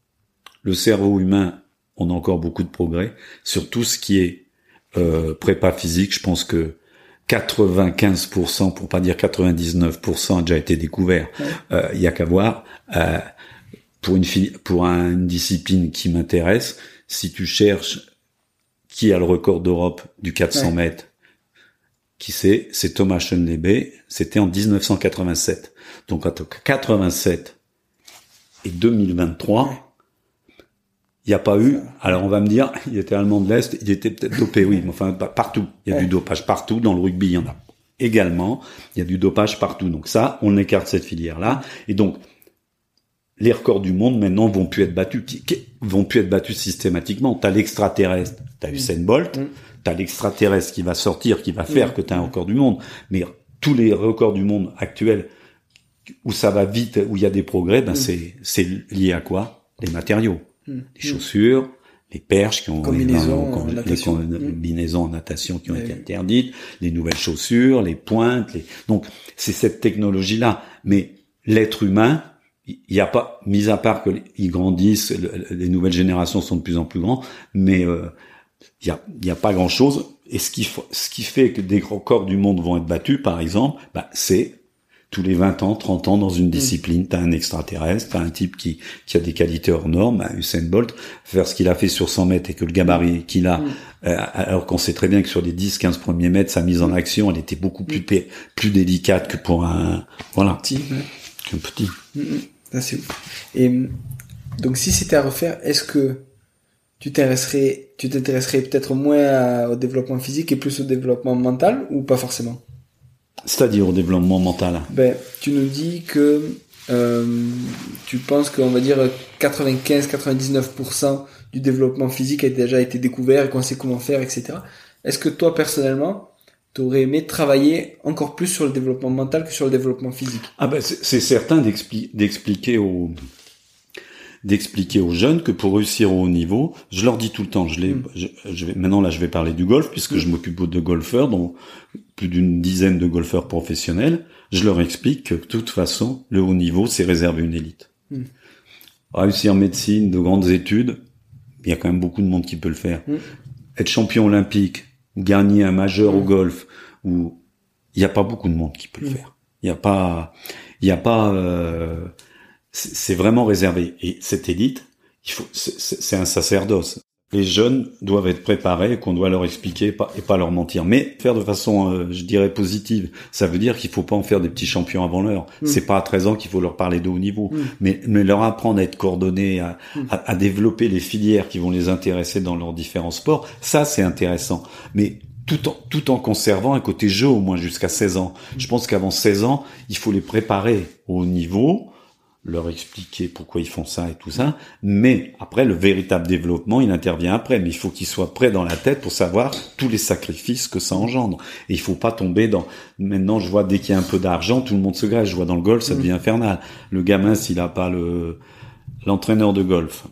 le cerveau humain on a encore beaucoup de progrès sur tout ce qui est euh, prépa physique, je pense que 95%, pour pas dire 99%, a déjà été découvert. Euh, il y a qu'à voir. Euh, pour une pour une discipline qui m'intéresse, si tu cherches qui a le record d'Europe du 400 mètres, qui c'est? C'est Thomas Schoenlebe. C'était en 1987. Donc entre 87 et 2023, il n'y a pas eu. Alors on va me dire, (laughs) il était allemand de l'Est, il était peut-être dopé, oui, mais enfin partout. Il y a du dopage partout. Dans le rugby, il y en a également. Il y a du dopage partout. Donc ça, on écarte cette filière-là. Et donc les records du monde maintenant vont plus être battus, vont plus être battus systématiquement. T'as l'extraterrestre, t'as Usain Bolt, mm. T'as l'extraterrestre qui va sortir, qui va faire mm. que t'as un record du monde. Mais tous les records du monde actuels où ça va vite, où il y a des progrès, ben mm. c'est c'est lié à quoi? Les matériaux, les chaussures, les perches qui ont combinaisons, en les combinaisons en natation qui ont été interdites, les nouvelles chaussures, les pointes, les... donc c'est cette technologie là. Mais l'être humain, il n'y a pas, mis à part qu'ils grandissent, les nouvelles générations sont de plus en plus grands, mais euh, il n'y a, a pas grand-chose. Et ce qui, ce qui fait que des records du monde vont être battus, par exemple, bah, c'est tous les 20 ans, 30 ans dans une mm. discipline, t'as un extraterrestre, t'as un type qui, qui a des qualités hors normes, bah, Usain Bolt, faire ce qu'il a fait sur 100 mètres et que le gabarit qu'il a, mm. euh, alors qu'on sait très bien que sur les 10, 15 premiers mètres, sa mise en mm. action, elle était beaucoup plus, plus délicate que pour un, voilà, petit, qu'un petit. Ça, c'est Et donc, si c'était à refaire, est-ce que tu t'intéresserais, tu t'intéresserais peut-être moins au développement physique et plus au développement mental ou pas forcément? C'est-à-dire au développement mental. Ben, tu nous dis que euh, tu penses qu'on va dire 95-99% du développement physique a déjà été découvert et qu'on sait comment faire, etc. Est-ce que toi personnellement, t'aurais aimé travailler encore plus sur le développement mental que sur le développement physique? Ah ben c'est certain d'expliquer aux d'expliquer aux jeunes que pour réussir au haut niveau, je leur dis tout le temps, je, les, mm. je, vais, maintenant là je vais parler du golf puisque mm. je m'occupe de golfeurs, dont plus d'une dizaine de golfeurs professionnels, je leur explique que de toute façon le haut niveau c'est réservé à une élite. Mm. Réussir en médecine, de grandes études, il y a quand même beaucoup de monde qui peut le faire. Être champion olympique, gagner un majeur au golf où il n'y a pas beaucoup de monde qui peut le faire. Il n'y a pas, il y a pas, euh, c'est vraiment réservé. Et cette élite, il faut, c'est un sacerdoce les jeunes doivent être préparés, qu'on doit leur expliquer et pas leur mentir. Mais faire de façon, euh, je dirais, positive. Ça veut dire qu'il faut pas en faire des petits champions avant l'heure. Mm. C'est pas à 13 ans qu'il faut leur parler de haut niveau. Mm. Mais, mais leur apprendre à être coordonnés, à, mm. à, à, développer les filières qui vont les intéresser dans leurs différents sports, ça c'est intéressant. Mais tout en, tout en conservant un côté jeu au moins jusqu'à 16 ans. Je pense qu'avant 16 ans, il faut les préparer au niveau, leur expliquer pourquoi ils font ça et tout ça. Mais après, le véritable développement, il intervient après. Mais il faut qu'ils soient prêts dans la tête pour savoir tous les sacrifices que ça engendre. Et il faut pas tomber dans. Maintenant, je vois dès qu'il y a un peu d'argent, tout le monde se grève. Je vois dans le golf, ça devient infernal. Le gamin, s'il a pas le l'entraîneur de golf,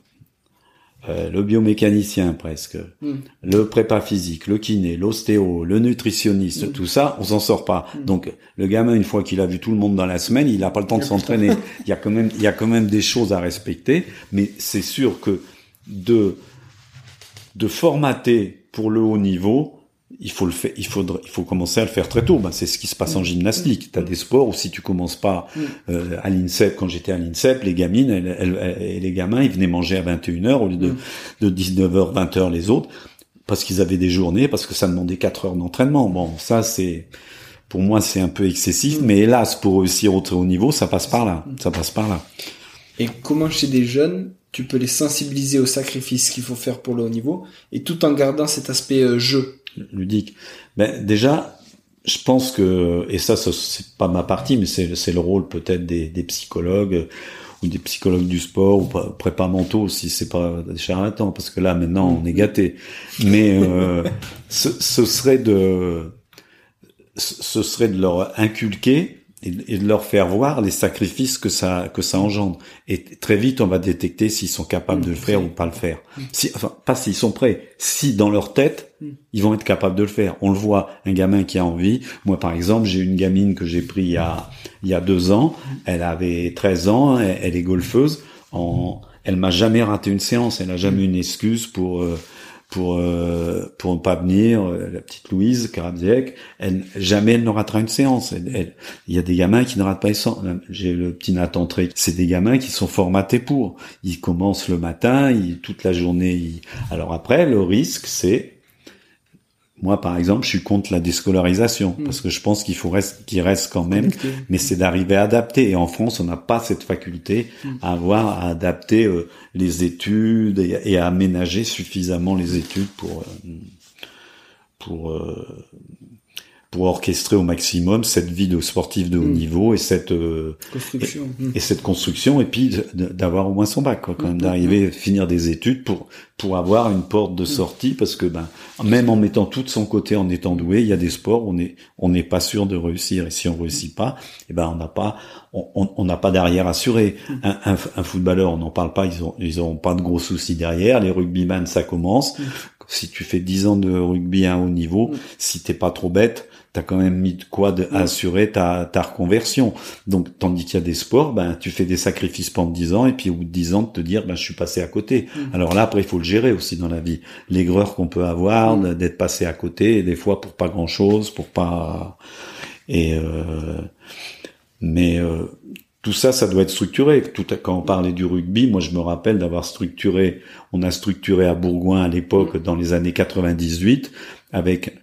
euh, le biomécanicien presque, hmm. le prépa physique, le kiné, l'ostéo, le nutritionniste, hmm. tout ça, on s'en sort pas. Hmm. Donc le gamin, une fois qu'il a vu tout le monde dans la semaine, il n'a pas le temps de s'entraîner. il y a quand même, il y a quand même des choses à respecter, mais c'est sûr que de de formater pour le haut niveau, il faut le faire, il faudrait, il faut commencer à le faire très tôt. Ben, c'est ce qui se passe en mm. gymnastique. Tu as des sports où si tu commences pas mm. euh, à l'INSEP, quand j'étais à l'INSEP, les gamines et les gamins, ils venaient manger à 21h au lieu de, mm. de 19h, 20h les autres, parce qu'ils avaient des journées, parce que ça demandait 4 heures d'entraînement. Bon, ça c'est, pour moi c'est un peu excessif, mais hélas pour réussir au très haut niveau, ça passe par là, ça passe par là. Et comment chez des jeunes, tu peux les sensibiliser au sacrifice qu'il faut faire pour le haut niveau, et tout en gardant cet aspect euh, jeu? Ludique. Ben déjà, je pense que et ça, c'est pas ma partie, mais c'est le rôle peut-être des, psychologues ou des psychologues du sport ou prépa mentaux si c'est pas des charlatans, parce que là maintenant on est gâté. Mais euh, (laughs) ce, serait de ce serait de leur inculquer et, de leur faire voir les sacrifices que ça que ça engendre. Et très vite, on va détecter s'ils sont capables de le faire ou pas le faire. Enfin, pas s'ils sont prêts. Si dans leur tête, ils vont être capables de le faire. On le voit, un gamin qui a envie. Moi, par exemple, j'ai une gamine que j'ai pris il y a il y a deux ans. Elle avait 13 ans. Elle, est golfeuse. Elle m'a jamais raté une séance. Elle a jamais une excuse pour euh, pour euh, pour ne pas venir. La petite Louise Karadziec, elle jamais elle ne ratera une séance. Il y a des gamins qui ne ratent pas. J'ai le petit Nathan Tré, c'est des gamins qui sont formatés pour. Ils commencent le matin, ils, toute la journée. Alors après, le risque, c'est moi, par exemple, je suis contre la déscolarisation Mm. parce que je pense qu'il faut reste, qu'il reste quand même, mais c'est d'arriver à adapter. Et en France, on n'a pas cette faculté Mm. à avoir à adapter euh, les études et, et à aménager suffisamment les études pour euh, pour euh, pour orchestrer au maximum cette vie de sportif de haut Mm. niveau et cette euh, Construction. Mm. et cette construction et puis d'avoir au moins son bac quoi quand même Mhm. d'arriver à finir des études pour pour avoir une porte de sortie parce que ben même en mettant tout de son côté en étant doué il y a des sports où on est on n'est pas sûr de réussir et si on réussit pas et ben on n'a pas on n'a pas d'arrière assuré un, un, un footballeur on n'en parle pas ils ont ils ont pas de gros soucis derrière les rugbyman ça commence si tu fais 10 ans de rugby à haut niveau si t'es pas trop bête t'as quand même mis de quoi de, Mhm. assurer ta, ta reconversion. Donc, tandis qu'il y a des sports, ben, tu fais des sacrifices pendant 10 ans, et puis au bout de 10 ans, de te dire, ben, je suis passé à côté. Mhm. Alors là, après, il faut le gérer aussi dans la vie. L'aigreur qu'on peut avoir, Mhm. d'être passé à côté, et des fois pour pas grand chose, pour pas, et, euh, mais, euh, tout ça, ça doit être structuré. Tout à- quand on parlait du rugby, moi je me rappelle d'avoir structuré, on a structuré à Bourgoin à l'époque, dans les années 98, avec,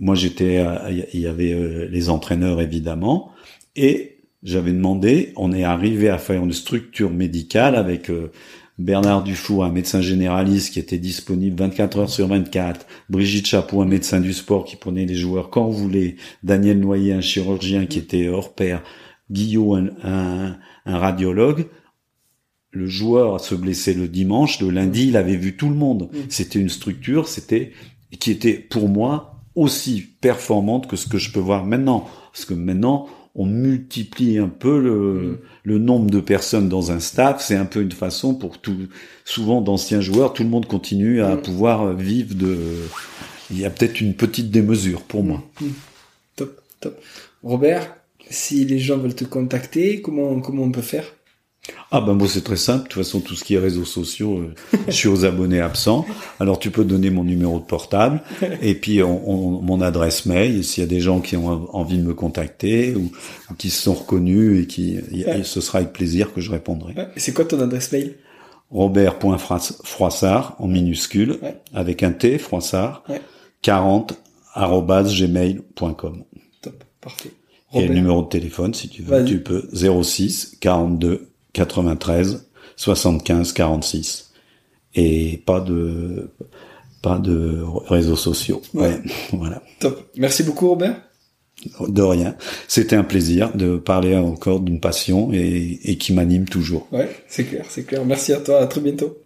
moi j'étais, à- il y avait euh, les entraîneurs évidemment, et j'avais demandé, on est arrivé à faire une structure médicale avec euh, Bernard Dufour, un médecin généraliste qui était disponible 24 heures sur 24, Brigitte Chapeau, un médecin du sport qui prenait les joueurs quand on voulait, Daniel Noyer, un chirurgien qui était hors pair, Guillot, un, un, un radiologue. Le joueur se blessait le dimanche, le lundi, il avait vu tout le monde. Mm. C'était une structure, c'était qui était pour moi aussi performante que ce que je peux voir maintenant. Parce que maintenant, on multiplie un peu le, Mm. le nombre de personnes dans un staff. C'est un peu une façon pour tout, souvent d'anciens joueurs, tout le monde continue à Mm. pouvoir vivre de. Il y a peut-être une petite démesure pour moi. Mm. Top, top. Robert, si les gens veulent te contacter, comment, comment on peut faire? Ah ben moi c'est très simple. De toute façon tout ce qui est réseaux sociaux, euh, je suis aux abonnés absents. Alors tu peux donner mon numéro de portable et puis on, on- mon adresse mail. S'il y a des gens qui ont envie de me contacter ou, ou qui se sont reconnus et qui, et ce sera avec plaisir que je répondrai. Ouais. C'est quoi ton adresse mail? Robert.froissart en minuscule Ouais. avec un T Froissart Ouais. 40 arobase gmail.com. Top, parfait. Et le numéro de téléphone, si tu veux, tu peux 06 42 93 75 46. Et pas de pas de réseaux sociaux. Ouais. Ouais, (laughs) voilà. Top. Merci beaucoup, Robert. De rien. C'était un plaisir de parler encore d'une passion et, et qui m'anime toujours. Ouais, c'est clair, c'est clair. Merci à toi. À très bientôt.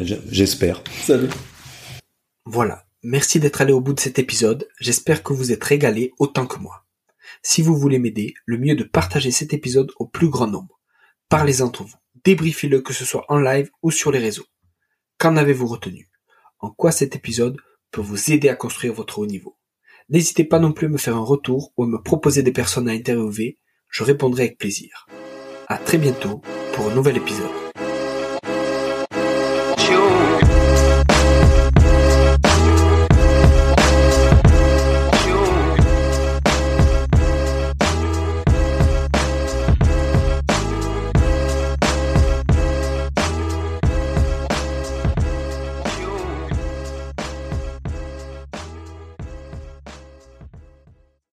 Je- J'espère. Salut. Voilà, merci d'être allé au bout de cet épisode, j'espère que vous êtes régalé autant que moi. Si vous voulez m'aider, le mieux est de partager cet épisode au plus grand nombre. Parlez entre vous, débriefez-le que ce soit en live ou sur les réseaux. Qu'en avez-vous retenu? En quoi cet épisode peut vous aider à construire votre haut niveau? N'hésitez pas non plus à me faire un retour ou à me proposer des personnes à interviewer, je répondrai avec plaisir. À très bientôt pour un nouvel épisode.